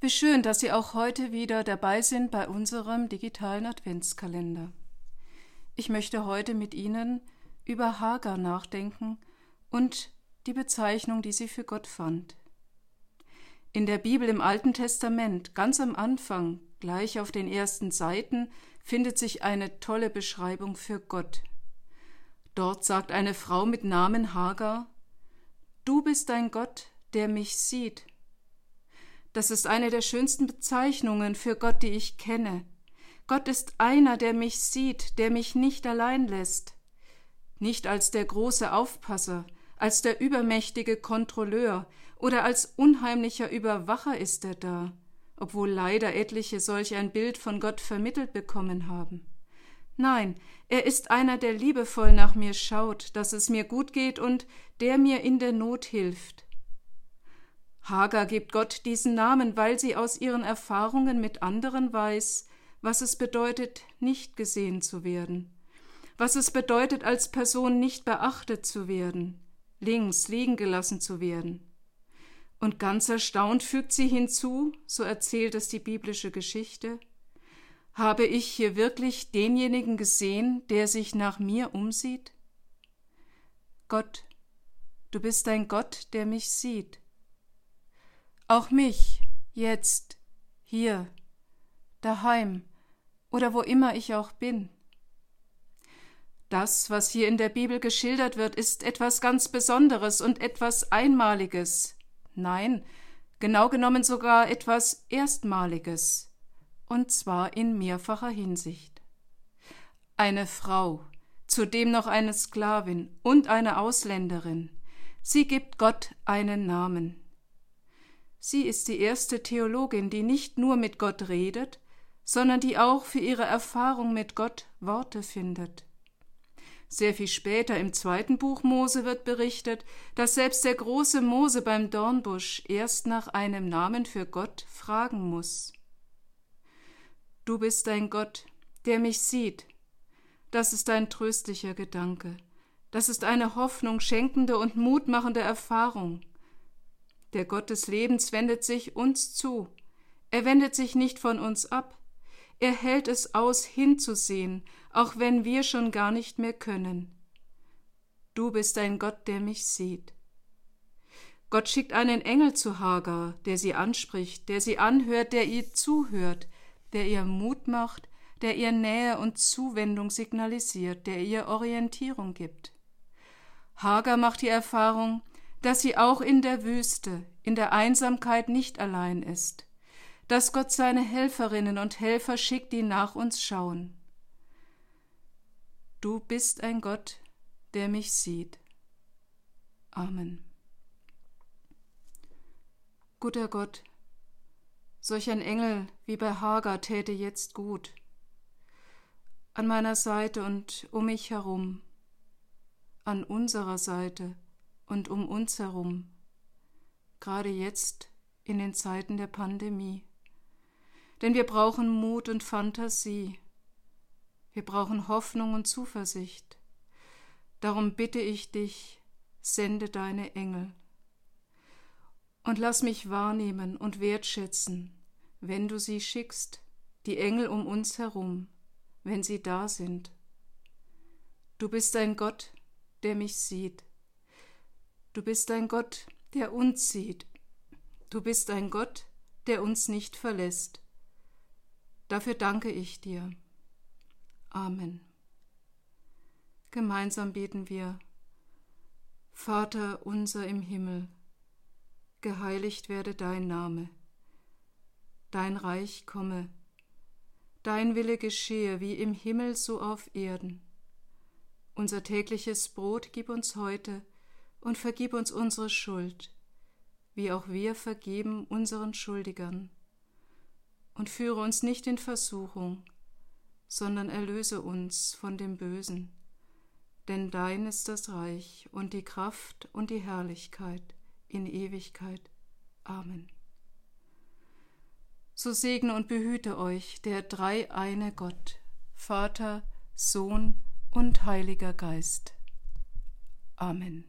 Wie schön, dass Sie auch heute wieder dabei sind bei unserem digitalen Adventskalender. Ich möchte heute mit Ihnen über Hagar nachdenken und die Bezeichnung, die sie für Gott fand. In der Bibel im Alten Testament, ganz am Anfang, gleich auf den ersten Seiten, findet sich eine tolle Beschreibung für Gott. Dort sagt eine Frau mit Namen Hagar, Du bist ein Gott, der mich sieht das ist eine der schönsten Bezeichnungen für Gott, die ich kenne. Gott ist einer, der mich sieht, der mich nicht allein lässt. Nicht als der große Aufpasser, als der übermächtige Kontrolleur oder als unheimlicher Überwacher ist er da, obwohl leider etliche solch ein Bild von Gott vermittelt bekommen haben. Nein, er ist einer, der liebevoll nach mir schaut, dass es mir gut geht und der mir in der Not hilft. Hagar gibt Gott diesen Namen, weil sie aus ihren Erfahrungen mit anderen weiß, was es bedeutet, nicht gesehen zu werden, was es bedeutet, als Person nicht beachtet zu werden, links liegen gelassen zu werden. Und ganz erstaunt fügt sie hinzu, so erzählt es die biblische Geschichte, habe ich hier wirklich denjenigen gesehen, der sich nach mir umsieht? Gott, du bist ein Gott, der mich sieht. Auch mich, jetzt, hier, daheim oder wo immer ich auch bin. Das, was hier in der Bibel geschildert wird, ist etwas ganz Besonderes und etwas Einmaliges. Nein, genau genommen sogar etwas Erstmaliges, und zwar in mehrfacher Hinsicht. Eine Frau, zudem noch eine Sklavin und eine Ausländerin, sie gibt Gott einen Namen. Sie ist die erste Theologin, die nicht nur mit Gott redet, sondern die auch für ihre Erfahrung mit Gott Worte findet. Sehr viel später im zweiten Buch Mose wird berichtet, dass selbst der große Mose beim Dornbusch erst nach einem Namen für Gott fragen muss. Du bist ein Gott, der mich sieht. Das ist ein tröstlicher Gedanke. Das ist eine Hoffnung schenkende und mutmachende Erfahrung. Der Gott des Lebens wendet sich uns zu. Er wendet sich nicht von uns ab. Er hält es aus, hinzusehen, auch wenn wir schon gar nicht mehr können. Du bist ein Gott, der mich sieht. Gott schickt einen Engel zu Hagar, der sie anspricht, der sie anhört, der ihr zuhört, der ihr Mut macht, der ihr Nähe und Zuwendung signalisiert, der ihr Orientierung gibt. Hagar macht die Erfahrung, dass sie auch in der Wüste, in der Einsamkeit nicht allein ist, dass Gott seine Helferinnen und Helfer schickt, die nach uns schauen. Du bist ein Gott, der mich sieht. Amen. Guter Gott, solch ein Engel wie bei Hagar täte jetzt gut. An meiner Seite und um mich herum, an unserer Seite und um uns herum, gerade jetzt in den Zeiten der Pandemie. Denn wir brauchen Mut und Fantasie. Wir brauchen Hoffnung und Zuversicht. Darum bitte ich dich, sende deine Engel. Und lass mich wahrnehmen und wertschätzen, wenn du sie schickst, die Engel um uns herum, wenn sie da sind. Du bist ein Gott, der mich sieht. Du bist ein Gott, der uns sieht. Du bist ein Gott, der uns nicht verlässt. Dafür danke ich dir. Amen. Gemeinsam beten wir. Vater unser im Himmel, geheiligt werde dein Name, dein Reich komme, dein Wille geschehe wie im Himmel so auf Erden. Unser tägliches Brot gib uns heute, und vergib uns unsere Schuld, wie auch wir vergeben unseren Schuldigern. Und führe uns nicht in Versuchung, sondern erlöse uns von dem Bösen. Denn dein ist das Reich und die Kraft und die Herrlichkeit in Ewigkeit. Amen. So segne und behüte euch der dreieine Gott, Vater, Sohn und Heiliger Geist. Amen.